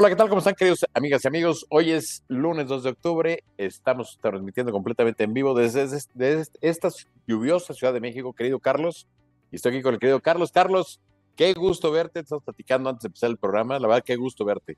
Hola, ¿qué tal? ¿Cómo están, queridos amigas y amigos? Hoy es lunes 2 de octubre. Estamos transmitiendo completamente en vivo desde, desde, esta lluviosa Ciudad de México, querido Carlos. Y estoy aquí con el querido Carlos. Carlos, qué gusto verte. Estamos platicando antes de empezar el programa. La verdad, qué gusto verte.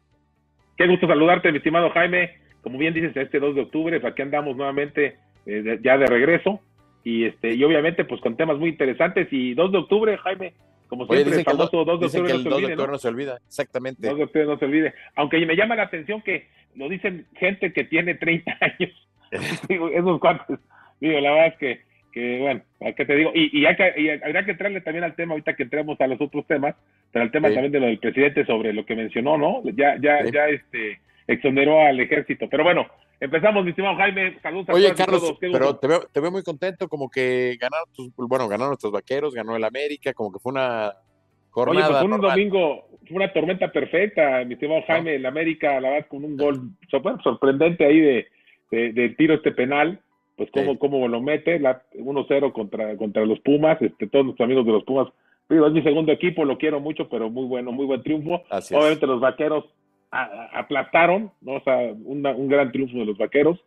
Qué gusto saludarte, mi estimado Jaime. Como bien dices, este 2 de octubre, pues aquí andamos nuevamente eh, ya de regreso. Y, este, y obviamente, pues con temas muy interesantes. Y 2 de octubre, Jaime, como siempre, el famoso 2 de octubre, no, se no se olvida. Exactamente. 2 de octubre no se olvide. Aunque me llama la atención que lo dicen gente que tiene 30 años. Esos cuantos. Digo, la verdad es que, que bueno, ¿qué te digo? Y, y, hay que, y habría que entrarle también al tema, ahorita que entremos a los otros temas, pero al tema también de lo del presidente sobre lo que mencionó, ¿no? Ya, ya, ya este exoneró al ejército. Pero bueno, empezamos, mi estimado Jaime. Saludos a Oye, Carlos, pero te veo, te veo, muy contento, como que ganaron tus, bueno, ganaron nuestros vaqueros, ganó el América, como que fue una jornada. Oye, pues fue un domingo, fue una tormenta perfecta, mi estimado Jaime, el América, la verdad, con un gol sorprendente ahí de, de, tiro este penal. Pues cómo, cómo lo mete, 1-0 contra, contra los Pumas, este, todos nuestros amigos de los Pumas es mi segundo equipo, lo quiero mucho, pero muy bueno, muy buen triunfo. Obviamente los vaqueros aplastaron, ¿no? O sea, un gran triunfo de los vaqueros.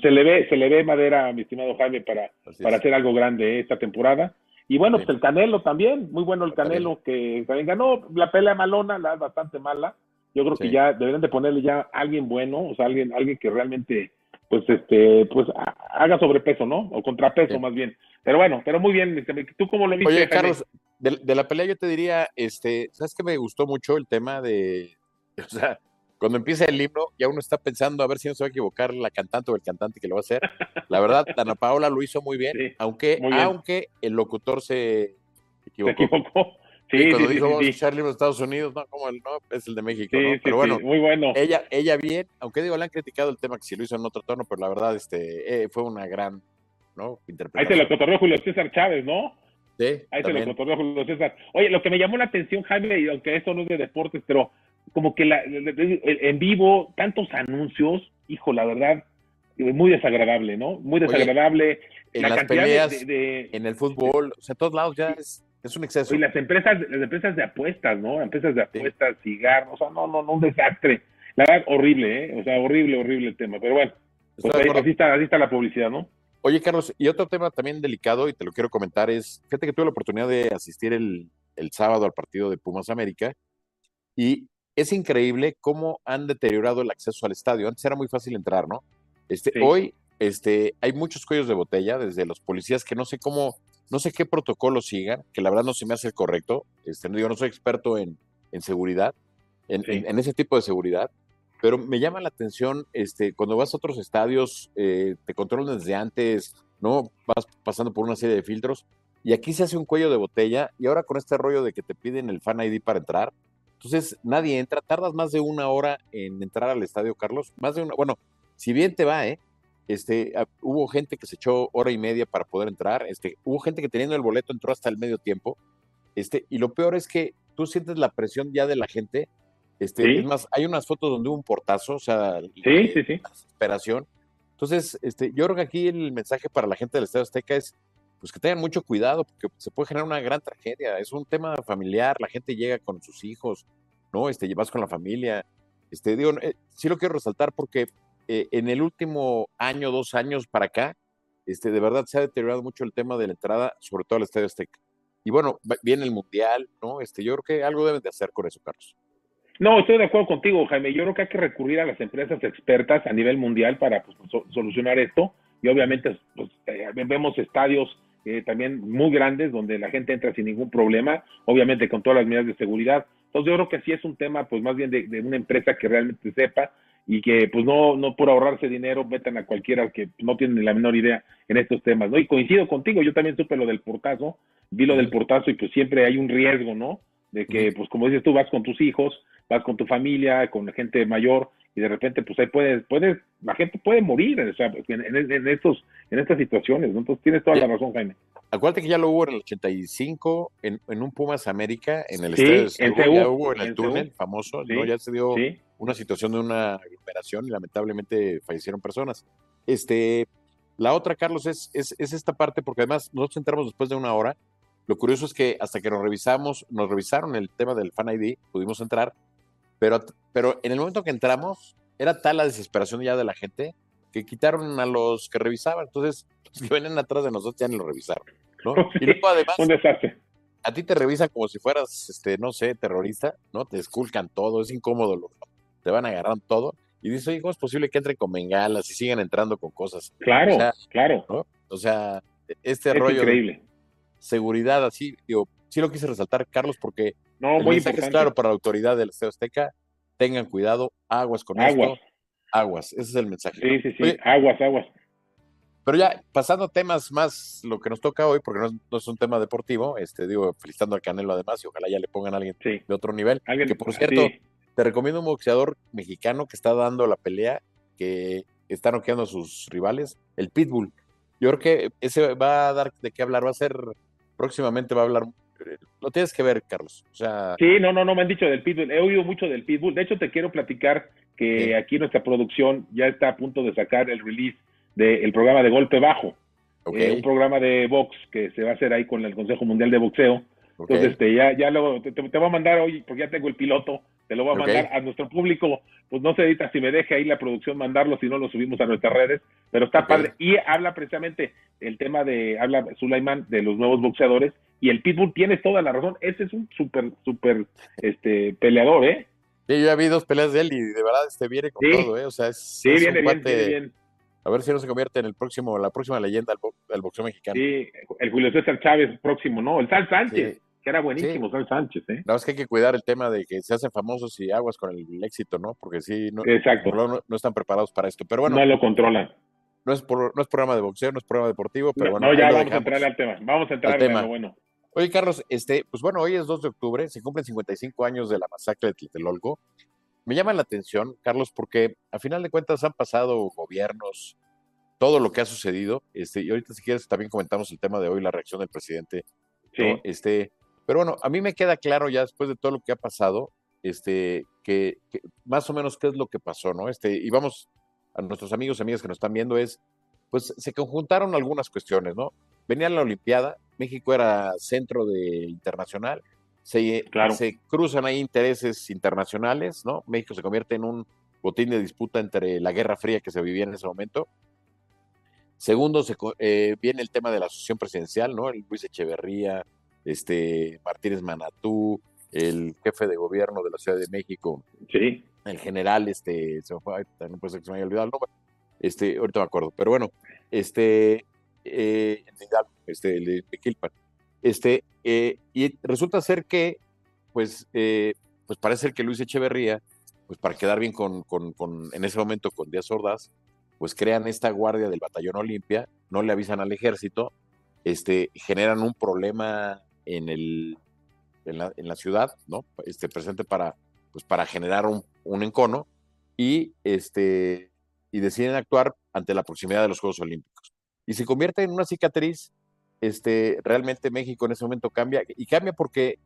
Se le ve, se le ve madera, mi estimado Jaime, para, para hacer algo grande esta temporada. Y bueno, pues el Canelo también, muy bueno el Canelo, que también ganó la pelea malona, la bastante mala. Yo creo que ya deberían de ponerle ya alguien bueno, o sea, alguien, alguien que realmente, pues, este, pues haga sobrepeso, ¿no? O contrapeso más bien. Pero bueno, pero muy bien. ¿Tú cómo lo viste? Oye, Carlos, de, de, la pelea yo te diría, este, ¿sabes qué me gustó mucho el tema de, O sea, cuando empieza el libro, ya uno está pensando a ver si no se va a equivocar la cantante o el cantante que lo va a hacer. La verdad, Dana Paola lo hizo muy bien, aunque, aunque el locutor se equivocó. Se equivocó. Sí, cuando dijo libro de Estados Unidos, no, como el no, es el de México, ¿no? Pero bueno, muy bueno. Ella, ella bien, aunque digo, le han criticado el tema que si lo hizo en otro tono, pero la verdad, este, eh, fue una gran, ¿no? Interpretación. Ahí se lo cotorreó Julio César Chávez, ¿no? Sí, Ahí se lo cotorreó Julio César. Oye, lo que me llamó la atención, Jaime, y aunque esto no es de deportes, pero como que la, en vivo, tantos anuncios, hijo, la verdad, muy desagradable, ¿no? Muy desagradable. en las peleas, de, en el fútbol, o sea, todos lados ya es, es, un exceso. Y las empresas, las empresas de apuestas, ¿no? Empresas de apuestas, cigarros, o sea, no, no, no, un desastre. La verdad, horrible, ¿eh? O sea, horrible, horrible el tema. Pero bueno, pues así, está, así está la publicidad, ¿no? Oye, Carlos, y otro tema también delicado, y te lo quiero comentar, es, fíjate que tuve la oportunidad de asistir el, el sábado al partido de Pumas América, y es increíble cómo han deteriorado el acceso al estadio. Antes era muy fácil entrar, ¿no? Este, Hoy este, hay muchos cuellos de botella, desde los policías que no sé cómo, no sé qué protocolo sigan, que la verdad no se me hace el correcto. Este, no digo, no soy experto en, en seguridad, en, en, ese tipo de seguridad, pero me llama la atención este, cuando vas a otros estadios, eh, te controlan desde antes, ¿no? Vas pasando por una serie de filtros. Y aquí se hace un cuello de botella, y ahora con este rollo de que te piden el fan ID para entrar, entonces nadie entra, tardas más de una hora en entrar al estadio, Carlos, más de una, bueno, si bien te va, ¿eh? Este, ah, hubo gente que se echó hora y media para poder entrar, este, hubo gente que teniendo el boleto entró hasta el medio tiempo, este, y lo peor es que tú sientes la presión ya de la gente, este, es más, hay unas fotos donde hubo un portazo, o sea, sí, sí, sí. desesperación. Entonces, este, yo creo que aquí el mensaje para la gente del Estadio Azteca es, pues que tengan mucho cuidado porque se puede generar una gran tragedia. Es un tema familiar, la gente llega con sus hijos, ¿no? Este, llevas con la familia. Este, digo, eh, sí lo quiero resaltar porque eh, en el último año, dos años para acá, este, de verdad se ha deteriorado mucho el tema de la entrada, sobre todo al Estadio Azteca. Y bueno, viene el Mundial, ¿no? Este, yo creo que algo deben de hacer con eso, Carlos. No, estoy de acuerdo contigo, Jaime. Yo creo que hay que recurrir a las empresas expertas a nivel mundial para pues, solucionar esto. Y obviamente pues, eh, vemos estadios eh, también muy grandes donde la gente entra sin ningún problema, obviamente con todas las medidas de seguridad. Entonces yo creo que sí es un tema pues más bien de, una empresa que realmente sepa y que pues no, no por ahorrarse dinero metan a cualquiera que no tiene la menor idea en estos temas, ¿no? Y coincido contigo, yo también supe lo del portazo, vi lo del portazo y pues siempre hay un riesgo, ¿no? De que pues como dices tú vas con tus hijos, vas con tu familia, con la gente mayor y de repente pues ahí puedes, puedes, la gente puede morir o sea, en, estos, en estas situaciones, ¿no? Entonces tienes toda la razón, Jaime. Acuérdate que ya lo hubo en el 85, en, en un Pumas América, en el estadio de ya hubo en el túnel famoso, ¿no? ya se dio una situación de una aglomeración y lamentablemente fallecieron personas. Este, la otra, Carlos, es, es, es esta parte, porque además nosotros entramos después de una hora. Lo curioso es que hasta que nos revisamos, nos revisaron el tema del Fan ID, pudimos entrar, Pero, pero en el momento que entramos, era tal la desesperación ya de la gente que quitaron a los que revisaban. Entonces, los que venían atrás de nosotros ya ni lo revisaron. ¿no? y luego además, un desastre. a ti te revisan como si fueras, este, no sé, terrorista, ¿no? Te esculcan todo, es incómodo, lo- te van agarrando todo. Y dices, oye, ¿cómo es posible que entren con bengalas y sigan entrando con cosas? Claro, O sea, claro. ¿no? O sea, este Es rollo de increíble. seguridad así, digo, sí lo quise resaltar, Carlos, porque No, el muy mensaje es importante. claro para la autoridad del Estado Azteca, tengan cuidado, aguas con Aguas. esto, aguas, ese es el mensaje. Sí, sí, sí. Oye, aguas, aguas. pero ya, pasando a temas más, lo que nos toca hoy, porque no es, no es un tema deportivo, este, digo, felicitando al Canelo además, y ojalá ya le pongan a alguien Sí. de otro nivel, Alguien, que por cierto, sí. te recomiendo un boxeador mexicano que está dando la pelea, que está noqueando a sus rivales, el Pitbull. Yo creo que ese va a dar de qué hablar, va a ser, próximamente va a hablar, lo tienes que ver, Carlos. O sea, Sí, no, no, no me han dicho del Pitbull. He oído mucho del Pitbull. De hecho, te quiero platicar que Sí. aquí nuestra producción ya está a punto de sacar el release del programa de Golpe Bajo, eh, un programa de box que se va a hacer ahí con el Consejo Mundial de Boxeo. Entonces, este, ya, ya lo, te, te voy a mandar hoy, porque ya tengo el piloto, te lo voy a mandar a nuestro público. Pues no se edita si me deje ahí la producción mandarlo, si no lo subimos a nuestras redes, pero está padre. Y habla precisamente el tema de, habla Sulaiman de los nuevos boxeadores, y el Pitbull tiene toda la razón. Ese es un súper, súper este, peleador, ¿eh? Sí, yo ya vi dos peleas de él y de verdad este viene con Sí. todo, ¿eh? O sea, es, Sí, es viene un bien, cuate- viene bien. A ver si no se convierte en el próximo, la próxima leyenda del, bo- del boxeo mexicano. Sí, el Julio César Chávez próximo, ¿no? El Sal Sánchez, Sí. que era buenísimo, Sal Sánchez, ¿eh? Verdad es que hay que cuidar el tema de que se hacen famosos y aguas con el éxito, ¿no? Porque sí, no, Exacto. no, no están preparados para esto. Pero bueno, no lo controlan. no, es por- no es programa de boxeo, no es programa deportivo, pero no, bueno, no, ya vamos a entrar al tema. Vamos a entrar Al tema. Bueno, Oye, Carlos, este, pues bueno, hoy es 2 de octubre, se cumplen 55 años de la masacre de Tlatelolco. Me llama la atención, Carlos, porque a final de cuentas han pasado gobiernos, todo lo que ha sucedido, este, y ahorita si quieres también comentamos el tema de hoy, la reacción del presidente sí. ¿no? Este, pero bueno, a mí me queda claro ya después de todo lo que ha pasado, este, que, que más o menos qué es lo que pasó, ¿no? Este, y vamos a nuestros amigos y amigas que nos están viendo, es, pues se conjuntaron algunas cuestiones, ¿no? Venía la Olimpiada, México era centro de internacional, se, Claro. se cruzan ahí intereses internacionales, ¿no? México se convierte en un botín de disputa entre la Guerra Fría que se vivía en ese momento. Segundo, se, eh, viene el tema de la asociación presidencial, ¿no? El Luis Echeverría, este, Martínez Manatú, el jefe de gobierno de la Ciudad de México, Sí, el general, este, se me fue, puede ser que se me haya olvidado el nombre, este, ahorita me acuerdo, pero bueno, este, eh, este, el de este, eh, y resulta ser que, pues, eh, pues parece ser que Luis Echeverría, pues para quedar bien con, con, con- en ese momento con Díaz Ordaz, pues crean esta guardia del batallón Olimpia, no le avisan al ejército, este, generan un problema en el, en la, en la ciudad, ¿no? Este, presente para, pues para generar un, un encono y este y deciden actuar ante la proximidad de los Juegos Olímpicos. Y se convierte en una cicatriz, este, realmente México en ese momento cambia, y cambia porque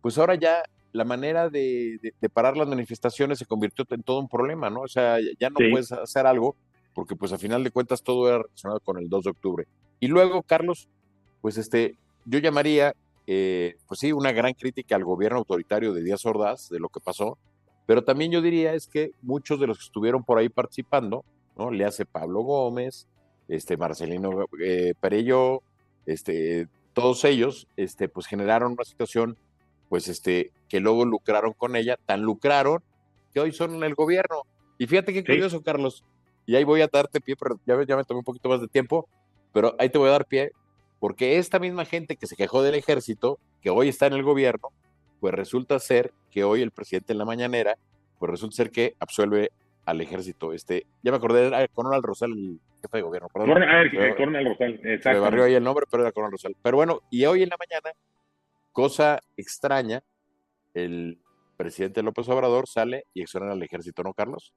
pues ahora ya la manera de, de- de parar las manifestaciones se convirtió en todo un problema, ¿no? O sea, ya no Sí. puedes hacer algo porque pues a final de cuentas todo era relacionado con el 2 de octubre. Y luego, Carlos, pues este, yo llamaría, eh, pues sí, una gran crítica al gobierno autoritario de Díaz Ordaz, de lo que pasó, pero también yo diría es que muchos de los que estuvieron por ahí participando, ¿no? Le hace Pablo Gómez, este Marcelino eh, Perello, este, todos ellos, este, pues generaron una situación, pues este, que luego lucraron con ella, tan lucraron que hoy son en el gobierno. Y fíjate qué Sí. curioso, Carlos, y ahí voy a darte pie, pero ya, ya me tomé un poquito más de tiempo, pero ahí te voy a dar pie, porque esta misma gente que se quejó del ejército, que hoy está en el gobierno, pues resulta ser que hoy el presidente en la mañanera, pues resulta ser que absuelve al ejército. Este, ya me acordé, era Coronel Rosal, el jefe de gobierno, perdón. Coronel, a ver, eh, Coronel Rosal, me exacto. barrió ahí el nombre, pero era Coronel Rosal. Pero bueno, y hoy en la mañana, cosa extraña, el presidente López Obrador sale y exonera al ejército, ¿no, Carlos?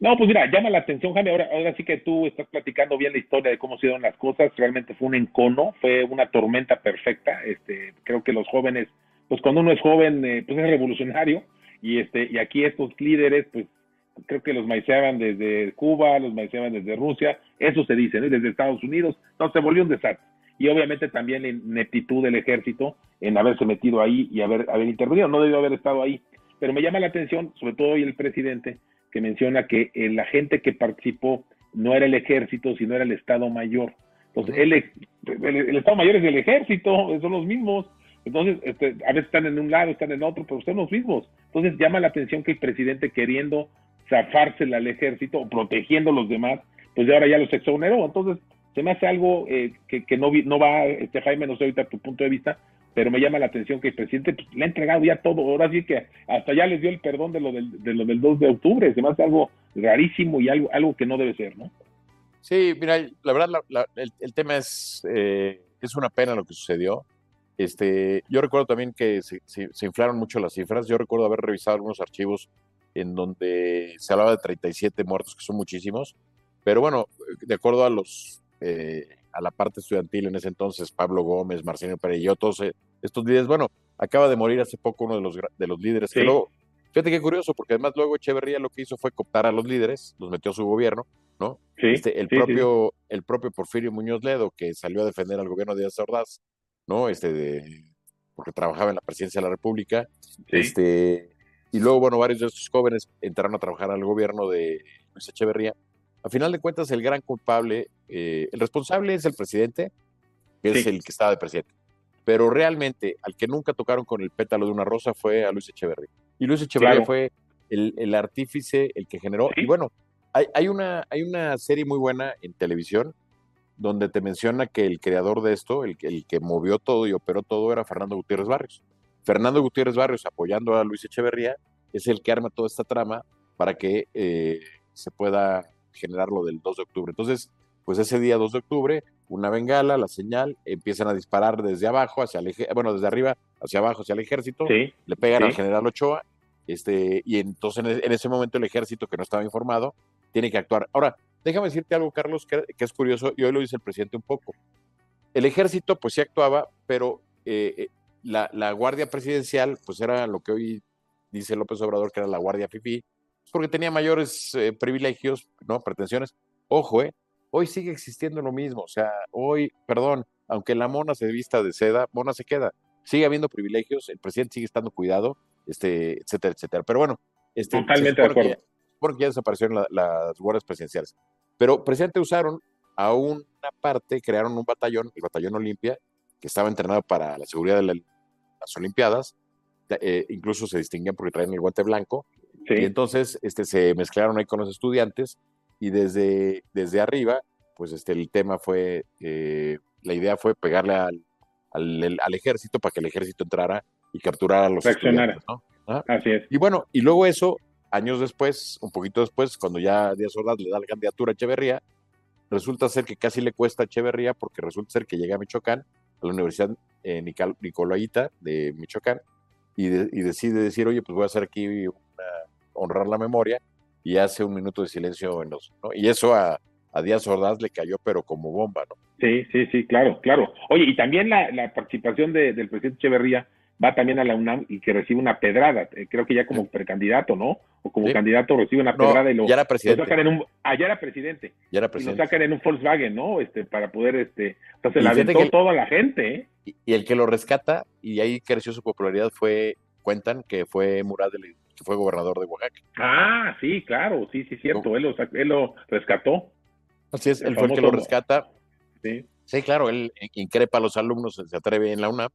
No, pues mira, llama la atención, Jaime. Ahora, ahora sí que tú estás platicando bien la historia de cómo se dieron las cosas. Realmente fue un encono, fue una tormenta perfecta. Este, creo que los jóvenes, pues cuando uno es joven, eh, pues es revolucionario. Y este, y aquí estos líderes, pues creo que los maiceaban desde Cuba, los maiceaban desde Rusia, eso se dice, ¿no? Y desde Estados Unidos, entonces se volvió un desastre. Y obviamente también la ineptitud del ejército en haberse metido ahí y haber, haber intervenido, no debió haber estado ahí. pero me llama la atención, sobre todo hoy el presidente, que menciona que la gente que participó no era el ejército, sino era el Estado Mayor. Entonces, el, el, Estado Mayor es el ejército, son los mismos. Entonces, este, a veces están en un lado, están en otro, pero son los mismos. Entonces, llama la atención que el presidente queriendo zafársela al ejército o protegiendo a los demás, pues de ahora ya los exoneró. Entonces, se me hace algo eh, que, que, no, no va, este Jaime, no sé ahorita tu punto de vista, pero me llama la atención que el presidente pues, le ha entregado ya todo, ahora sí que hasta ya les dio el perdón de lo del, de lo del 2 de octubre, se me hace algo rarísimo y algo, algo que no debe ser, ¿no? Sí, mira, la verdad el, tema es, eh, es una pena lo que sucedió. Este, yo recuerdo también que se, se, inflaron mucho las cifras, yo recuerdo haber revisado algunos archivos en donde se hablaba de 37 muertos, que son muchísimos, pero bueno, de acuerdo a los eh, a la parte estudiantil en ese entonces, Pablo Gómez, Marcelino Perello, todos eh, estos líderes. Bueno, acaba de morir hace poco uno de los, de los líderes. Que luego, fíjate qué curioso, porque además luego Echeverría lo que hizo fue cooptar a los líderes, los metió a su gobierno, ¿no? este, el, propio, el propio Porfirio Muñoz Ledo, que salió a defender al gobierno de Díaz Ordaz, ¿no? Este, de, porque trabajaba en la presidencia de la República. Este, y luego, bueno, varios de estos jóvenes entraron a trabajar al gobierno de Luis Echeverría. A final de cuentas, el gran culpable, eh, el responsable es el presidente, que es el que estaba de presidente. Pero realmente, al que nunca tocaron con el pétalo de una rosa fue a Luis Echeverría. Y Luis Echeverría fue el, artífice, el que generó. Y bueno, hay, hay, una, hay una serie muy buena en televisión donde te menciona que el creador de esto, el, el que movió todo y operó todo, era Fernando Gutiérrez Barrios. Fernando Gutiérrez Barrios, apoyando a Luis Echeverría, es el que arma toda esta trama para que eh, se pueda generar lo del 2 de octubre. Entonces, pues ese día 2 de octubre, una bengala, la señal, empiezan a disparar desde abajo hacia el bueno, desde arriba hacia abajo hacia el ejército, le pegan al general Ochoa, este, y entonces e, en, ese momento el ejército que no estaba informado tiene que actuar. Ahora, déjame decirte algo, Carlos, que, es curioso, y hoy lo dice el presidente un poco. El ejército, pues sí actuaba, pero eh, eh, la, la, Guardia Presidencial, pues era lo que hoy dice López Obrador, que era la Guardia FIFI, porque tenía mayores eh, privilegios, ¿no? Pretensiones. Ojo, ¿eh? Hoy sigue existiendo lo mismo. O sea, hoy, perdón, aunque la mona se vista de seda, mona se queda. Sigue habiendo privilegios, el presidente sigue estando cuidado, este, etcétera, etcétera. Pero bueno, este, totalmente de acuerdo. porque ya desaparecieron las guardias presidenciales. Pero presidente usaron a una parte, crearon un batallón, el batallón Olimpia, que estaba entrenado para la seguridad de las Olimpiadas. Eh, incluso se distinguían porque traían el guante blanco y entonces este, se mezclaron ahí con los estudiantes y desde, desde arriba, pues este, el tema fue, eh, la idea fue pegarle al, al, ejército para que el ejército entrara y capturara a los estudiantes. ¿no? Así es. Y bueno, y luego eso, años después, un poquito después, cuando ya Díaz Ordaz le da la candidatura a Echeverría, resulta ser que casi le cuesta a Echeverría porque resulta ser que llega a Michoacán, a la Universidad eh, Nicolaita de Michoacán, y, y, decide decir, oye, pues voy a hacer aquí honrar la memoria y hace un minuto de silencio en los, ¿no? Y eso a, a Díaz Ordaz le cayó pero como bomba, ¿no? Sí, sí, sí, claro, claro. Oye, y también la, la participación de, del presidente Echeverría va también a la UNAM y que recibe una pedrada, eh, creo que ya como precandidato, ¿no? O como candidato recibe una pedrada y lo, ya era presidente. sacan en un, ah, ya era presidente. Ya era presidente. Y lo sacan en un Volkswagen, ¿no? Este, para poder, este, entonces la aventó toda la gente, ¿eh? y, y, el que lo rescata, y ahí creció su popularidad, fue, cuentan que fue Murat del que fue gobernador de Oaxaca. Ah, sí, claro, sí, sí, cierto, él lo, él lo rescató. Así es, él fue el que lo rescata. Sí. sí, claro, él increpa a los alumnos, se atreve en la UNAM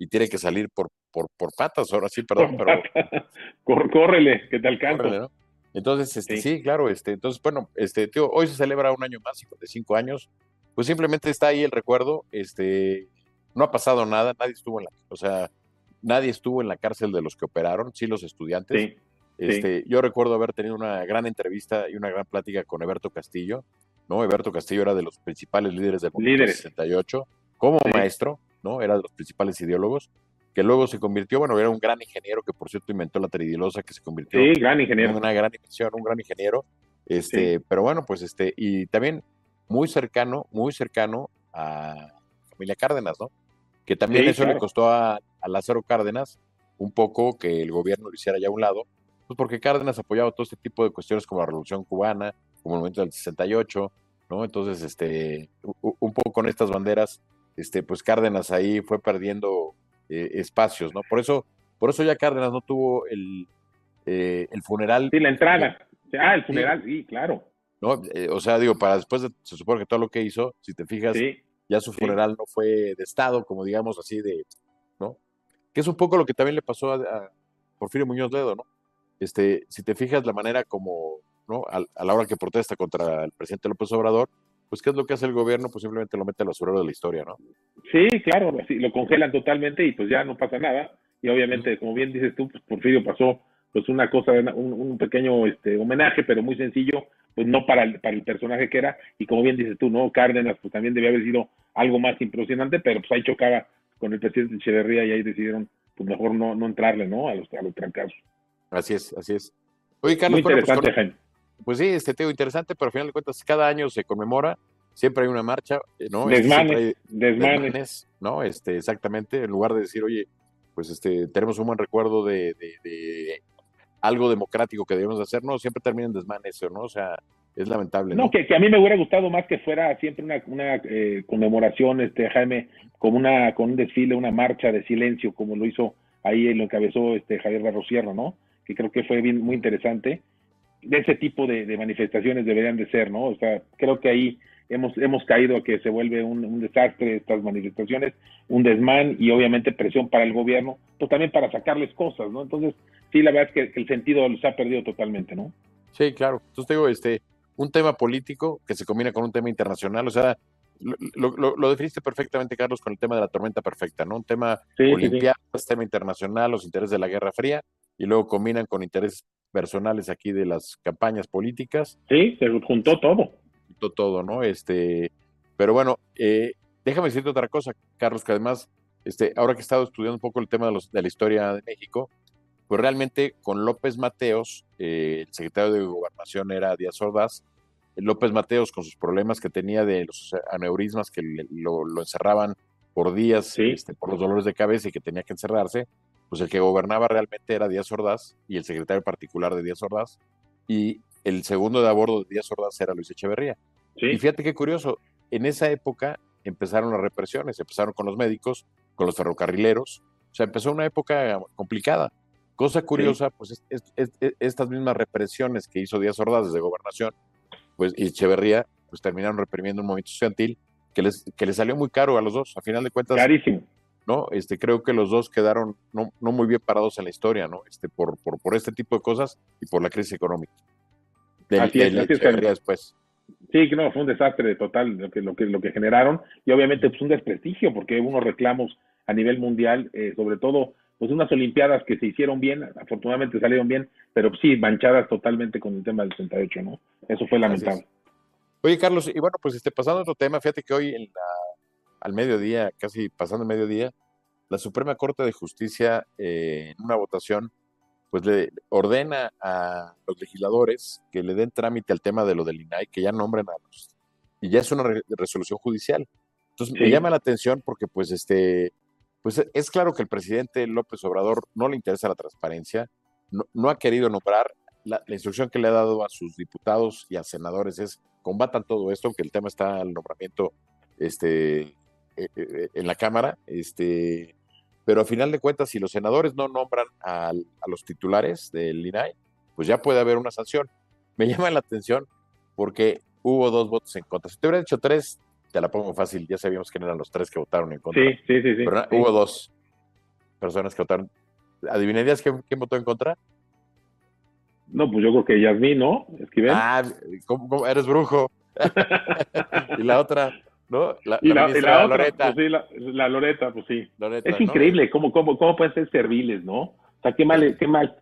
y tiene que salir por, por, por patas, ahora sí, perdón, pero... córrele, que te alcanza. Entonces, este, sí. claro, este, entonces, bueno, este, tío, hoy se celebra un año más, de cinco años, pues simplemente está ahí el recuerdo, este, no ha pasado nada, nadie estuvo en la, o sea, nadie estuvo en la cárcel de los que operaron, sí los estudiantes. este, Yo recuerdo haber tenido una gran entrevista y una gran plática con Eberto Castillo, ¿no? Eberto Castillo era de los principales líderes del movimiento 68, como maestro, ¿no? Era de los principales ideólogos, que luego se convirtió, bueno, era un gran ingeniero que por cierto inventó la tridilosa, que se convirtió gran ingeniero. en una gran invención, un gran ingeniero. Este, pero bueno, pues este, y también muy cercano, muy cercano a familia Cárdenas, ¿no? Que también eso le costó a a Lázaro Cárdenas un poco que el gobierno lo hiciera ya a un lado, pues porque Cárdenas apoyaba todo este tipo de cuestiones como la Revolución Cubana, como el momento del 68, ¿no? Entonces, este, un poco con estas banderas, este, pues Cárdenas ahí fue perdiendo eh, espacios, ¿no? Por eso, por eso ya Cárdenas no tuvo el, eh, el funeral. Sí, la entrada. ah, el funeral, sí, claro. ¿no? Eh, o sea, digo, para después de, se supone que todo lo que hizo, si te fijas, ya su funeral no fue de Estado, como digamos así, de, ¿no? Que es un poco lo que también le pasó a, Porfirio Muñoz Ledo, ¿no? Este, si te fijas la manera como, ¿no? A, la hora que protesta contra el presidente López Obrador, pues ¿qué es lo que hace el gobierno? Pues simplemente lo mete al basurero de la historia, ¿no? Sí, claro, lo congelan totalmente y pues ya no pasa nada. Y obviamente, como bien dices tú, pues Porfirio pasó pues una cosa, un, un pequeño este, homenaje, pero muy sencillo, pues no para el, para el personaje que era, y como bien dices tú, ¿no? Cárdenas, pues también debía haber sido algo más impresionante, pero pues ahí chocaba con el presidente Echeverría y ahí decidieron, pues mejor no, no entrarle, ¿no? A los, a los trancazos. Así es, así es. Oye, Carlos, Muy pues, interesante, pues, pues, sí, este tema interesante, pero al final de cuentas, cada año se conmemora, siempre hay una marcha, eh, ¿no? Este, desmanes, desmanes. ¿no? Este, exactamente, en lugar de decir, oye, pues este, tenemos un buen recuerdo de, de algo democrático que debemos hacer, no, siempre termina en desmanes, ¿no? O sea, es lamentable. No, Que, que, a mí me hubiera gustado más que fuera siempre una, una eh, conmemoración, este Jaime, como una con un desfile, una marcha de silencio, como lo hizo ahí, lo encabezó este Javier Barrosierra, ¿no? Que creo que fue bien, muy interesante. De ese tipo de, de, manifestaciones deberían de ser, ¿no? O sea, creo que ahí hemos, hemos caído a que se vuelve un, un desastre estas manifestaciones, un desmán y obviamente presión para el gobierno, pues también para sacarles cosas, ¿no? Entonces, sí, la verdad es que el sentido se ha perdido totalmente, ¿no? Sí, claro. Entonces digo, este, un tema político que se combina con un tema internacional, o sea, lo, lo, definiste perfectamente, Carlos, con el tema de la tormenta perfecta, ¿no? Un tema sí, tema internacional, los intereses de la Guerra Fría, y luego combinan con intereses personales aquí de las campañas políticas. Sí, se juntó todo. Juntó todo, ¿no? Este, pero bueno, eh, déjame decirte otra cosa, Carlos, que además, este, ahora que he estado estudiando un poco el tema de, los, de la historia de México, pues realmente con López Mateos, eh, el secretario de Gobernación era Díaz Ordaz, López Mateos con sus problemas que tenía de los aneurismas que lo, encerraban por días este, por los dolores de cabeza y que tenía que encerrarse, pues el que gobernaba realmente era Díaz Ordaz y el secretario particular de Díaz Ordaz y el segundo de a bordo de Díaz Ordaz era Luis Echeverría. Y fíjate qué curioso, en esa época empezaron las represiones, empezaron con los médicos, con los ferrocarrileros, o sea, empezó una época complicada. Cosa curiosa, pues estas mismas represiones que hizo Díaz Ordaz desde gobernación, pues y Echeverría, pues terminaron reprimiendo un movimiento estudiantil que les, que les salió muy caro a los dos, a final de cuentas. Carísimo. ¿No? Este, creo que los dos quedaron no, no muy bien parados en la historia, ¿no? Este, por, por, por este tipo de cosas y por la crisis económica. así es, así es después. Sí, que no, fue un desastre total lo que, lo que, lo que generaron y obviamente pues un desprestigio porque unos reclamos a nivel mundial, eh, sobre todo pues unas Olimpiadas que se hicieron bien, afortunadamente salieron bien, pero sí manchadas totalmente con el tema del 68, ¿no? Eso fue lamentable. Oye, Carlos, y bueno, pues este, pasando a otro tema, fíjate que hoy en al mediodía, casi pasando el mediodía, la Suprema Corte de Justicia, eh, en una votación, pues le ordena a los legisladores que le den trámite al tema de lo del INAI, que ya nombren a los, y ya es una resolución judicial. Entonces me llama la atención porque pues este, pues es claro que el presidente López Obrador no le interesa la transparencia, no, ha querido nombrar. La, instrucción que le ha dado a sus diputados y a senadores es combatan todo esto, aunque el tema está al nombramiento este, e, e, en la Cámara, este, pero a final de cuentas, si los senadores no nombran a, los titulares del INAI, pues ya puede haber una sanción. Me llama la atención porque hubo dos votos en contra. Si te hubiera dicho tres, te la pongo fácil, ya sabíamos quién eran los tres que votaron en contra. Sí, sí, sí. sí, Hubo dos personas que votaron. ¿Adivinarías quién, quién, votó en contra? No, pues yo creo que Yasmín, ¿no? Esquivel. Ah, ¿cómo, eres brujo. y la otra, ¿no? La, y la, la, Loreta. Pues sí, la, Loreta, pues sí. es increíble cómo, cómo, cómo pueden ser serviles, ¿no? O sea, qué mal, qué mal,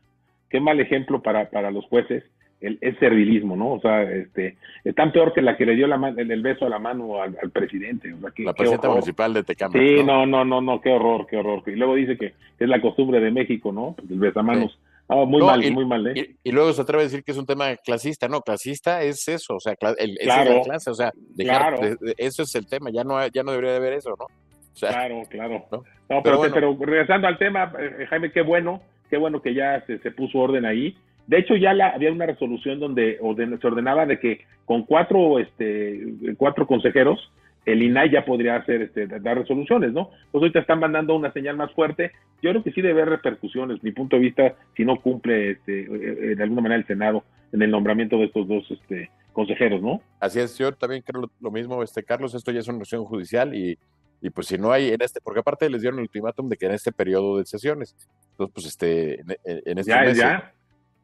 qué mal ejemplo para, para los jueces el, servilismo, ¿no? O sea, este, es tan peor que la que le dio la el, beso a la mano al, presidente. O sea, la presidenta municipal de Tecama. Sí, ¿no? no, no, no, qué horror, qué horror. Y luego dice que es la costumbre de México, ¿no? El besamanos. Sí. Ah, muy mal, y, muy mal, ¿eh? Y, luego se atreve a decir que es un tema clasista. No, clasista es eso, o sea, el, claro, es la clase, o sea, dejar, claro. eso es el tema, ya no, ya no debería de haber eso, ¿no? O sea, claro, claro. ¿no? no pero, pero, regresando al tema, eh, Jaime, qué bueno, qué bueno que ya se, se puso orden ahí de hecho, ya la, había una resolución donde se ordenaba de que con cuatro, este, cuatro consejeros el INAI ya podría hacer, este, dar resoluciones, ¿no? Pues ahorita están mandando una señal más fuerte. Yo creo que sí debe haber repercusiones, mi punto de vista, si no cumple este, eh, de alguna manera el Senado en el nombramiento de estos dos este, consejeros, ¿no? Así es, yo también creo lo mismo, este Carlos, esto ya es una acción judicial y, y pues si no hay en este, porque aparte les dieron el ultimátum de que en este periodo de sesiones, entonces pues este, en, en este ya, ya,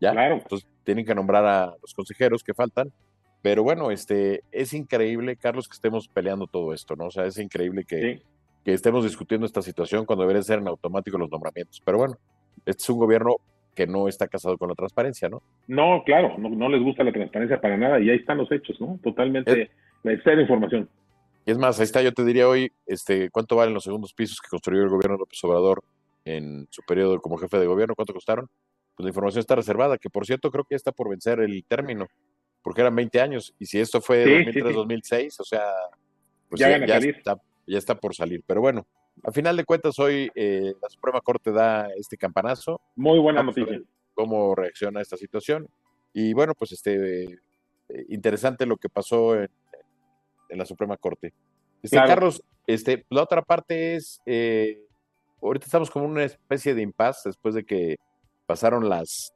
ya, claro. entonces tienen que nombrar a los consejeros que faltan pero bueno, este, es increíble, Carlos, que estemos peleando todo esto, ¿no? O sea, es increíble que, que estemos discutiendo esta situación cuando deberían ser en automático los nombramientos. Pero bueno, este es un gobierno que no está casado con la transparencia, ¿no? No, claro, no, les gusta la transparencia para nada y ahí están los hechos, ¿no? Totalmente, es, la información. Y es más, ahí está, yo te diría hoy, este, ¿cuánto valen los segundos pisos que construyó el gobierno López Obrador en su periodo como jefe de gobierno? ¿Cuánto costaron? Pues la información está reservada, que por cierto creo que está por vencer el término porque eran 20 años. Y si esto fue 2003-2006, o sea, pues ya, está, ya, está, por salir. Pero bueno, al final de cuentas, hoy eh, la Suprema Corte da este campanazo. Muy buena noticia. Cómo reacciona a esta situación. Y bueno, pues este eh, interesante lo que pasó en, la Suprema Corte. Este, Carlos, este, la otra parte es, eh, ahorita estamos como una especie de impas después de que pasaron las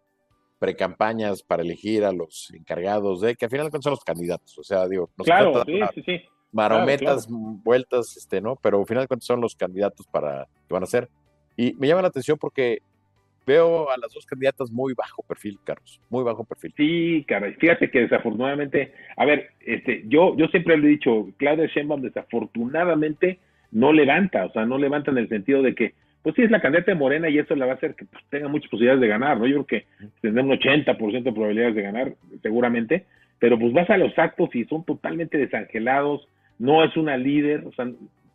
precampañas para elegir a los encargados de, que al final son los candidatos, o sea, digo, nos claro, sí, sí, sí. marometas, vueltas, este, ¿no? Pero al final son los candidatos para que van a ser. Y me llama la atención porque veo a las dos candidatas muy bajo perfil, Carlos, muy bajo perfil. Sí, caray, fíjate que desafortunadamente, a ver, este, yo, yo siempre le he dicho, Claudia Sheinbaum desafortunadamente no levanta, o sea, no levanta en el sentido de que pues sí es la candidata de Morena y eso le va a hacer que pues, tenga muchas posibilidades de ganar, ¿no? Yo creo que tendrá un 80% de probabilidades de ganar, seguramente, pero pues vas a los actos y son totalmente desangelados, no es una líder, o sea,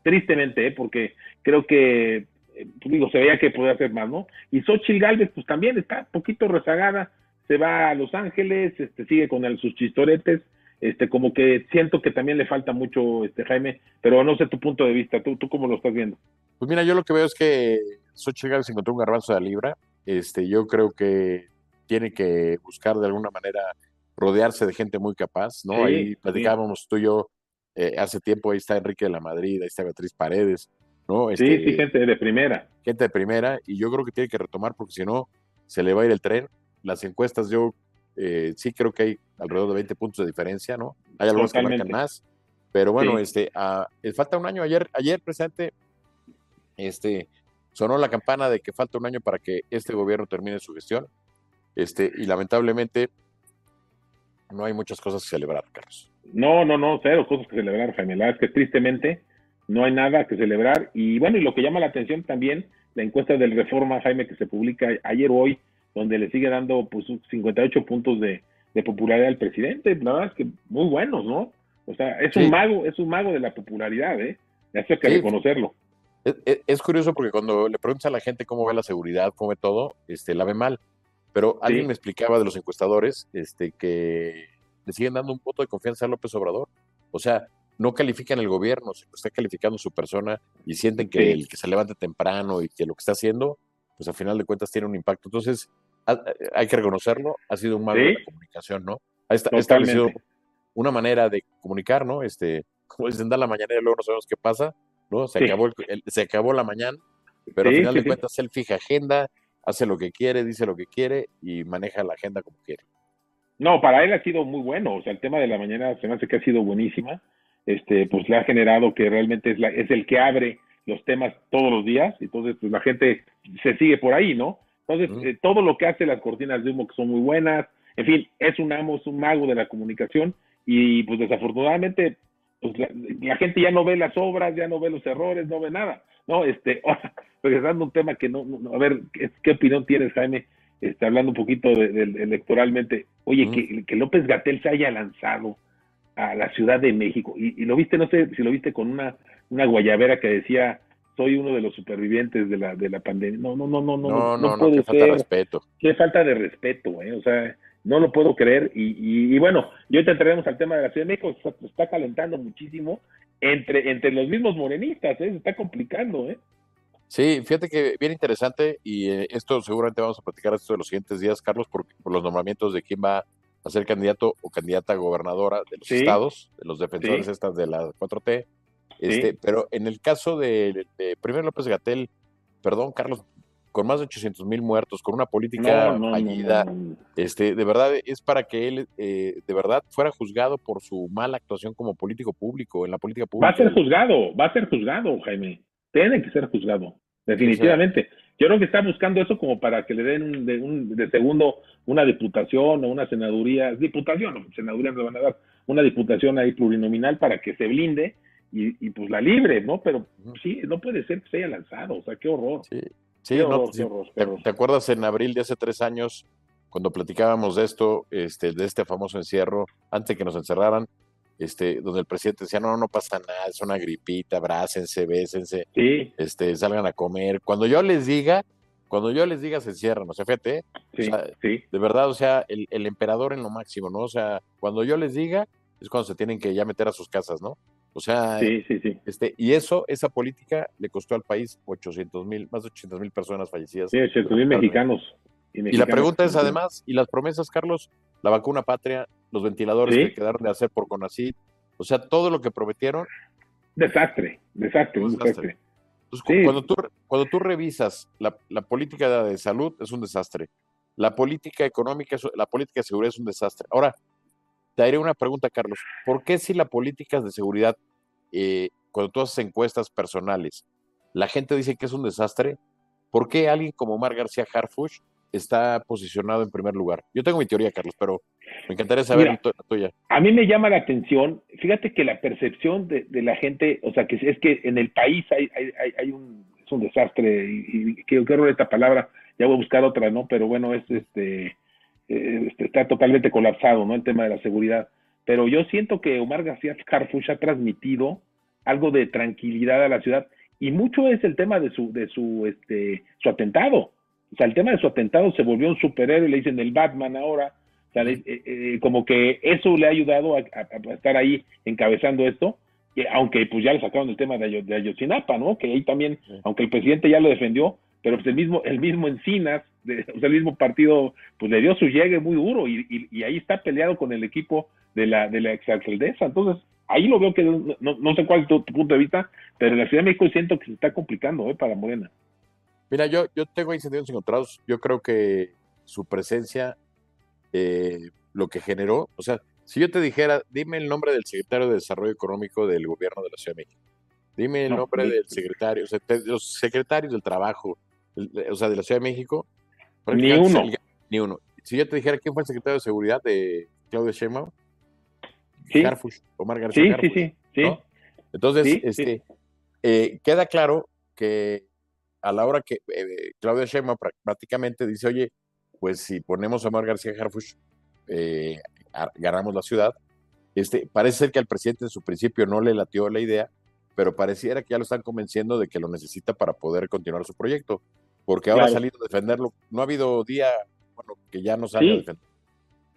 tristemente, ¿eh? porque creo que, eh, pues, digo, se veía que podía hacer más, ¿no? Y Xochitl Galvez, pues también está un poquito rezagada, se va a Los Ángeles, este, sigue con sus chistoretes, este, como que siento que también le falta mucho, este, Jaime, pero no sé tu punto de vista, ¿tú, tú cómo lo estás viendo? Pues mira, yo lo que veo es que Xochitl Gálvez encontró un garbanzo de libra. Este, yo creo que tiene que buscar de alguna manera rodearse de gente muy capaz, ¿no? ahí platicábamos tú y yo eh, hace tiempo, ahí está Enrique de la Madrid, ahí está Beatriz Paredes, ¿no? sí, sí, este, gente de primera. Gente de primera, y yo creo que tiene que retomar porque si no, se le va a ir el tren. Las encuestas, yo eh, sí creo que hay alrededor de 20 puntos de diferencia, ¿no? Hay algunos que marcan más, pero bueno, este, ah, falta un año. Ayer, ayer, presente, este, sonó la campana de que falta un año para que este gobierno termine su gestión. Este, y lamentablemente no hay muchas cosas que celebrar, Carlos. No, no, no, cero cosas que celebrar, Jaime. La verdad es que tristemente no hay nada que celebrar. Y bueno, y lo que llama la atención también, la encuesta del Reforma, Jaime, que se publica ayer o hoy, donde le sigue dando pues 58 puntos de, popularidad al presidente. La verdad es que muy buenos, ¿no? O sea, es un mago, es un mago de la popularidad, ¿eh? Eso hay que reconocerlo. Es, curioso porque cuando le preguntas a la gente cómo ve la seguridad, cómo ve todo, este, la ve mal. Pero alguien me explicaba de los encuestadores este, que le siguen dando un voto de confianza a López Obrador. O sea, no califican el gobierno, se está calificando su persona y sienten que el que se levante temprano y que lo que está haciendo, pues al final de cuentas tiene un impacto. Entonces, hay que reconocerlo, ha sido un mal de la comunicación, ¿no? Ha, establecido una manera de comunicar, ¿no? Este, como dicen, da la mañana y luego no sabemos qué pasa se, acabó se acabó la mañana, pero al final de cuentas él fija agenda, hace lo que quiere, dice lo que quiere y maneja la agenda como quiere. No, para él ha sido muy bueno, o sea, el tema de la mañana se me hace que ha sido buenísima, este, pues le ha generado que realmente es, la, es el que abre los temas todos los días, entonces pues la gente se sigue por ahí, ¿no? Entonces, eh, todo lo que hace las cortinas de humo que son muy buenas, en fin, es un amo, es un mago de la comunicación y pues desafortunadamente pues la, gente ya no ve las obras, ya no ve los errores, no ve nada, ¿no? Este, regresando a un tema que no, a ver, ¿qué, opinión tienes, Jaime? Este, hablando un poquito de, electoralmente, oye, que, que, López Gatel se haya lanzado a la Ciudad de México, y, lo viste, no sé si lo viste con una, una guayabera que decía, soy uno de los supervivientes de la, de la pandemia. No, no, no, no, no, no, no, no, qué falta de respeto. Qué falta de respeto, ¿eh? O sea, no lo puedo creer. Y, y, bueno, yo te entraremos al tema de la Ciudad de México, se está calentando muchísimo entre, entre los mismos morenistas, ¿eh? se está complicando. ¿eh? Sí, fíjate que bien interesante y eh, esto seguramente vamos a platicar esto de los siguientes días, Carlos, por, por los nombramientos de quién va a ser candidato o candidata a gobernadora de los estados, de los defensores estas de la 4T. Este, Pero en el caso de, de primero López Gatel, perdón, Carlos, con más de 800 mil muertos, con una política fallida, este, de verdad es para que él, eh, de verdad, fuera juzgado por su mala actuación como político público, en la política pública. Va a ser juzgado, va a ser juzgado, Jaime. Tiene que ser juzgado, definitivamente. Yo creo que está buscando eso como para que le den un, de, un, de segundo una diputación o una senaduría, diputación, no, senaduría no van a dar, una diputación ahí plurinominal para que se blinde y, pues la libre, ¿no? Pero sí, no puede ser que se haya lanzado, o sea, qué horror. Sí, sí, no, te, acuerdas en abril de hace tres años, cuando platicábamos de esto, este, de este famoso encierro, antes de que nos encerraran, este, donde el presidente decía, no, no pasa nada, es una gripita, abrácense, bésense, este, salgan a comer. Cuando yo les diga, cuando yo les diga se encierran, o sea, fíjate, de verdad, o sea, el, el, emperador en lo máximo, ¿no? O sea, cuando yo les diga, es cuando se tienen que ya meter a sus casas, ¿no? O sea, Este, y eso, esa política le costó al país 800 mil, más de 800 mil personas fallecidas. Sí, 800 mil mexicanos, y, la pregunta es además, ¿y las promesas, Carlos? La vacuna patria, los ventiladores que quedaron de hacer por CONACYT, o sea, todo lo que prometieron. Desastre, desastre, desastre. cuando, tú, cuando tú revisas la, la, política de salud, es un desastre. La política económica, la política de seguridad es un desastre. Ahora, te haré una pregunta, Carlos. ¿Por qué si la política de seguridad, eh, cuando tú haces encuestas personales, la gente dice que es un desastre? ¿Por qué alguien como Omar García Harfush está posicionado en primer lugar? Yo tengo mi teoría, Carlos, pero me encantaría saber la tuya. A mí me llama la atención, fíjate que la percepción de, la gente, o sea, que es que en el país hay, hay, un, es un desastre, y, y quiero esta palabra, ya voy a buscar otra, ¿no? Pero bueno, es este eh, este, está totalmente colapsado, ¿no? El tema de la seguridad. Pero yo siento que Omar García Harfuch ha transmitido algo de tranquilidad a la ciudad y mucho es el tema de su, de su, este, su atentado. O sea, el tema de su atentado se volvió un superhéroe, le dicen el Batman ahora. O sea, eh, eh, como que eso le ha ayudado a, estar ahí encabezando esto, aunque pues ya le sacaron el tema de, de Ayotzinapa, ¿no? Que ahí también, aunque el presidente ya lo defendió, pero pues el mismo, el mismo Encinas, o sea, el mismo partido, pues le dio su llegue muy duro y, y, ahí está peleado con el equipo de la, de la exalcaldesa. Entonces, ahí lo veo que no, no sé cuál es tu, punto de vista, pero en la Ciudad de México siento que se está complicando ¿eh? para Morena. Mira, yo, yo tengo ahí sentidos encontrados. Yo creo que su presencia, eh, lo que generó, o sea, si yo te dijera, dime el nombre del secretario de Desarrollo Económico del gobierno de la Ciudad de México. Dime el nombre del secretario, o sea, los secretarios del trabajo, o sea, de la Ciudad de México. Ni uno. ni uno. Si yo te dijera quién fue el secretario de seguridad de Claudio Sheinbaum, sí. Omar García sí, sí, sí, Entonces, este, eh, queda claro que a la hora que eh, Claudia Sheinbaum prácticamente dice, oye, pues si ponemos a Omar García Harfuch, eh, ganamos la ciudad. Este, parece ser que al presidente en su principio no le latió la idea, pero pareciera que ya lo están convenciendo de que lo necesita para poder continuar su proyecto, porque ahora ha salido a defenderlo. No ha habido día bueno, que ya no salga a defender.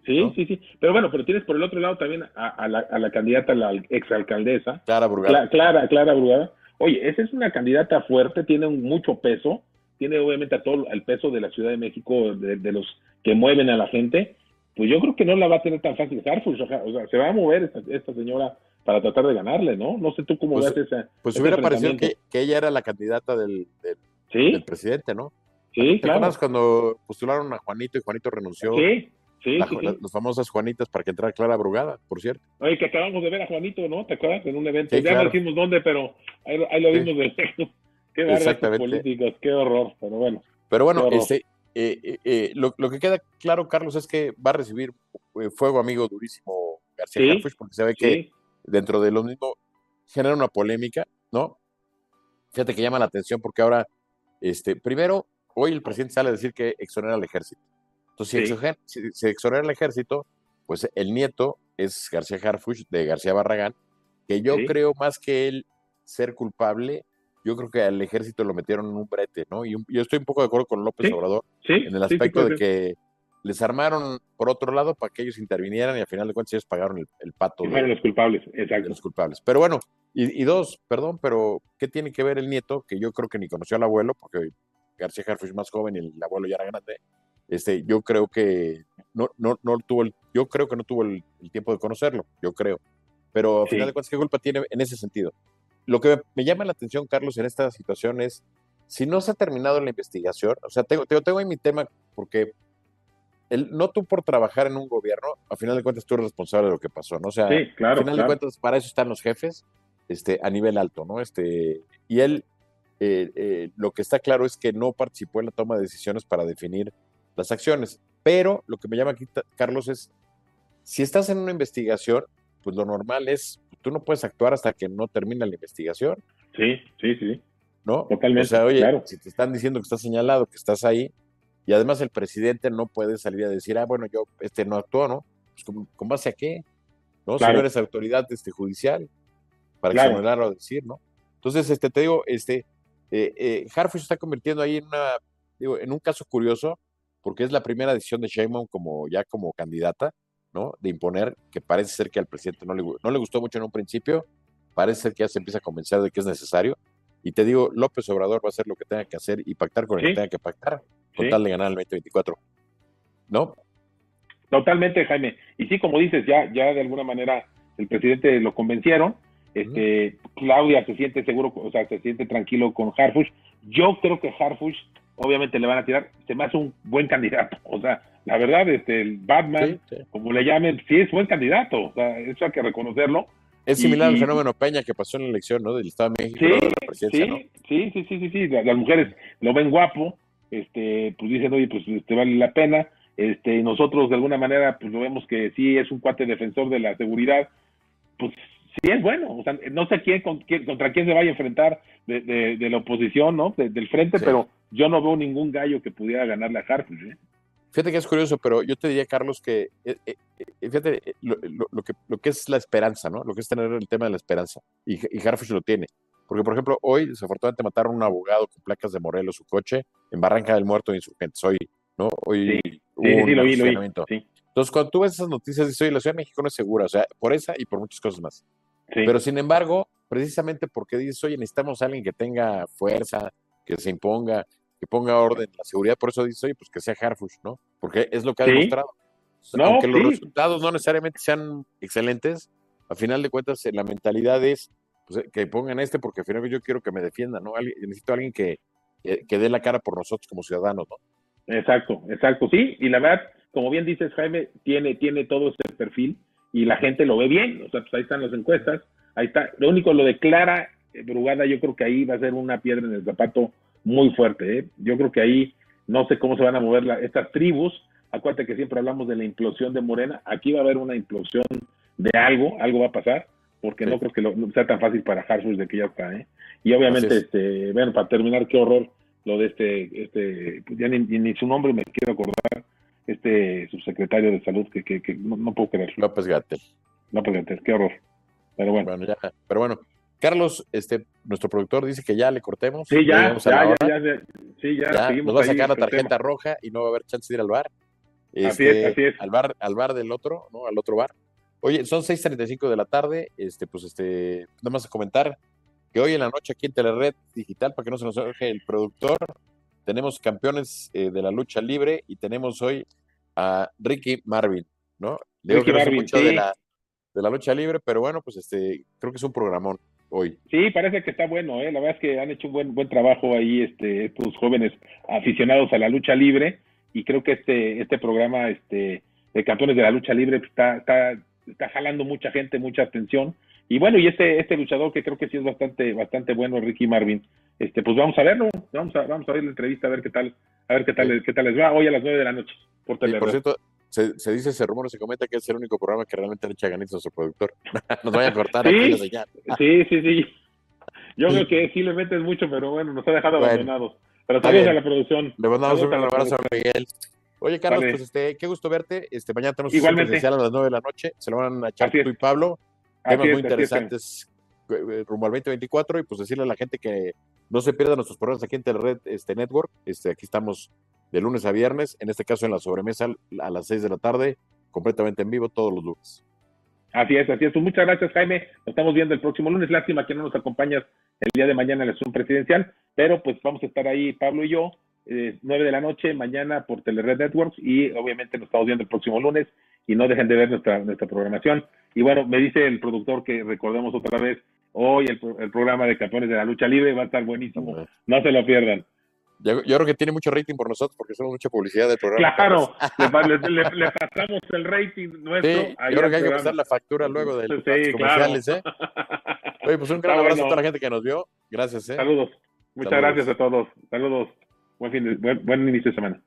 Sí, sí, sí. Pero bueno, pero tienes por el otro lado también a, la, a la, candidata, la exalcaldesa. Clara Brugada. Clara, Clara Brugada. Oye, esa es una candidata fuerte, tiene mucho peso, tiene obviamente todo el peso de la Ciudad de México, de, los que mueven a la gente. Pues yo creo que no la va a tener tan fácil Harfuch. O sea, se va a mover esta, esta señora para tratar de ganarle, ¿no? No sé tú cómo pues, ves esa. Pues hubiera parecido que, ella era la candidata del, del, presidente, ¿no? Sí, ¿Te acuerdas cuando postularon a Juanito y Juanito renunció? Sí. Sí, sí, Las famosas Juanitas para que entrara Clara Brugada, por cierto. Oye, que acabamos de ver a Juanito, ¿no? ¿Te acuerdas? En un evento. ya no dijimos dónde, pero ahí, lo vimos de Qué barras políticos, qué horror, pero bueno. Pero bueno, este, eh, eh, eh, lo, lo, que queda claro, Carlos, es que va a recibir fuego amigo durísimo García Harfuch, porque se ve que dentro de lo mismo genera una polémica, ¿no? Fíjate que llama la atención porque ahora, este, primero, hoy el presidente sale a decir que exonera al ejército. Entonces, si, se exonera al ejército, pues el nieto es García Harfuch de García Barragán, que yo creo más que él ser culpable, yo creo que al ejército lo metieron en un brete, ¿no? Y yo estoy un poco de acuerdo con López Obrador en el aspecto de que les armaron por otro lado para que ellos intervinieran y al final de cuentas ellos pagaron el, pato. Y fueron los culpables, exacto. Los culpables. Pero bueno, y, dos, perdón, pero ¿qué tiene que ver el nieto? Que yo creo que ni conoció al abuelo, porque García Harfuch es más joven y el abuelo ya era grande. Este, yo creo que no, no, no tuvo el, yo creo que no tuvo el, tiempo de conocerlo, yo creo. Pero al final de cuentas, ¿qué culpa tiene en ese sentido? lo que me llama la atención, Carlos, en esta situación es, si no se ha terminado la investigación, o sea, tengo, tengo, tengo ahí mi tema, porque el, no tú por trabajar en un gobierno, a final de cuentas tú eres responsable de lo que pasó, ¿no? O sea, sí, claro, a final de cuentas para eso están los jefes, este, a nivel alto, ¿no? Este, y él, eh, eh, lo que está claro es que no participó en la toma de decisiones para definir las acciones. Pero lo que me llama aquí, Carlos, es, si estás en una investigación, pues lo normal es, tú no puedes actuar hasta que no termina la investigación. Sí, sí, sí. ¿No? Totalmente. O sea, oye, si te están diciendo que estás señalado, que estás ahí, y además el presidente no puede salir a decir, ah, bueno, yo este no actuó, ¿no? Pues ¿con, base a qué? ¿No? Si no eres autoridad este, judicial, para exonerar o decir, ¿no? Entonces, este, te digo, este, eh, eh, está convirtiendo ahí en una, digo, en un caso curioso, porque es la primera decisión de Sheinbaum como ya como candidata, ¿no? De imponer, que parece ser que al presidente no le, no le gustó mucho en un principio, parece ser que ya se empieza a convencer de que es necesario. Y te digo, López Obrador va a hacer lo que tenga que hacer y pactar con el que tenga que pactar, con tal de ganar el 2024. ¿No? Totalmente, Jaime. Y sí, como dices, ya, ya de alguna manera el presidente lo convencieron. Este, Claudia se siente seguro, o sea, se siente tranquilo con Harfush. Yo creo que Harfush, obviamente le van a tirar, se me hace un buen candidato. O sea, la verdad, este, el Batman, como le llamen, sí es buen candidato. O sea, eso hay que reconocerlo. Es similar al fenómeno Peña que pasó en la elección, ¿no? Del Estado de México. Sí, la sí, sí, sí, sí, sí, Las mujeres lo ven guapo, este, pues dicen, oye, pues este, vale la pena. Este, nosotros de alguna manera, pues lo vemos que sí es un cuate defensor de la seguridad. Pues sí es bueno. O sea, no sé quién, contra quién se vaya a enfrentar de, de, la oposición, ¿no? del frente, pero yo no veo ningún gallo que pudiera ganarle a Harfuch, ¿eh? Fíjate que es curioso, pero yo te diría, Carlos, que eh, eh, eh, fíjate lo, que, lo que es la esperanza, ¿no? Lo que es tener el tema de la esperanza. Y, y lo tiene. Porque, por ejemplo, hoy desafortunadamente mataron a un abogado con placas de Morelos, su coche, en Barranca del Muerto de Insurgentes. Hoy, ¿no? Hoy sí, sí, lo vi, lo vi. Entonces, cuando tú ves esas noticias, dices, oye, la Ciudad de México no es segura, o sea, por esa y por muchas cosas más. Pero, sin embargo, precisamente porque dices, oye, necesitamos a alguien que tenga fuerza, que se imponga, que ponga orden en la seguridad, por eso dice, oye, pues que sea Harfush, ¿no? Porque es lo que ha demostrado. Aunque los resultados no necesariamente sean excelentes, a final de cuentas la mentalidad es pues, eh, que pongan este porque al final yo quiero que me defienda, ¿no? Necesito a alguien que, que, dé la cara por nosotros como ciudadanos, ¿no? Exacto, exacto, sí, y la verdad, como bien dices, Jaime, tiene, tiene todo ese perfil y la gente lo ve bien, o sea, pues ahí están las encuestas, ahí está, lo único, lo de Clara eh, Brugada, yo creo que ahí va a ser una piedra en el zapato muy fuerte. ¿eh? Yo creo que ahí no sé cómo se van a mover estas tribus. Acuérdate que siempre hablamos de la implosión de Morena. Aquí va a haber una implosión de algo, algo va a pasar, porque no creo que lo, sea tan fácil para Harfush de que ya está. ¿eh? Y obviamente, este, bueno, para terminar, qué horror lo de este, este pues ya ni, su nombre me quiero acordar, este subsecretario de salud que, que, no, puedo creer. López Gatel. López Gatel, qué horror. Pero bueno. bueno ya, pero bueno, Carlos, este, nuestro productor dice que ya le cortemos. Sí, ya, ya, ya, sí, ya, Nos va a sacar la tarjeta roja y no va a haber chance de ir al bar. así es, este, así es. Al bar, al bar del otro, ¿no? Al otro bar. Oye, son 6:35 de la tarde. Este, pues, este, nada más a comentar que hoy en la noche aquí en Telered Digital, para que no se nos deje el productor, tenemos campeones eh, de la lucha libre y tenemos hoy a Ricky Marvin, ¿no? Ricky Marvin, mucho de, la, de la lucha libre, pero bueno, pues este, creo que es un programón hoy. Sí, parece que está bueno, ¿eh? la verdad es que han hecho un buen, buen trabajo ahí este, estos jóvenes aficionados a la lucha libre y creo que este, este programa este, de campeones de la lucha libre está, está, está jalando mucha gente, mucha atención. Y bueno, y este, este luchador que creo que sí es bastante, bastante bueno, Ricky Marvin, este, pues vamos a verlo, vamos a, vamos a ver la entrevista, a ver qué tal, a ver qué tal, qué tal les va hoy a las nueve de la noche por por cierto, se, se, dice ese rumor, se comenta que es el único programa que realmente le echa ganitos a su productor. nos vaya a cortar ¿Sí? aquí Sí, sí, sí. Yo creo que sí le metes mucho, pero bueno, nos ha dejado abandonados. Pero saludos a la producción. Le mandamos un abrazo a Miguel. Oye, Carlos, pues este, qué gusto verte. Este, mañana tenemos un especial a las 9 de la noche. Se lo van a echar tú y Pablo. Temas muy interesantes eh, rumbo al 2024 y pues decirle a la gente que no se pierdan nuestros programas aquí en Telered este, Network. Este, aquí estamos de lunes a viernes, en este caso en la sobremesa a las 6 de la tarde, completamente en vivo todos los lunes. Así es, así es. Pues muchas gracias, Jaime. Nos estamos viendo el próximo lunes. Lástima que no nos acompañas el día de mañana en la Zoom presidencial, pero pues vamos a estar ahí, Pablo y yo, eh, 9 de la noche, mañana por Telered Networks y obviamente nos estamos viendo el próximo lunes y no dejen de ver nuestra, nuestra programación. Y bueno, me dice el productor que recordemos otra vez hoy el, el, programa de campeones de la lucha libre va a estar buenísimo. No se lo pierdan. Yo, creo que tiene mucho rating por nosotros porque somos mucha publicidad del programa. Claro, le, pasamos el rating nuestro. Sí, yo creo que hay que pasar la factura luego de los comerciales. ¿eh? Oye, pues un gran abrazo a toda la gente que nos vio. Gracias. ¿eh? Saludos. Muchas gracias a todos. Saludos. Buen, fin de, buen, buen inicio de semana.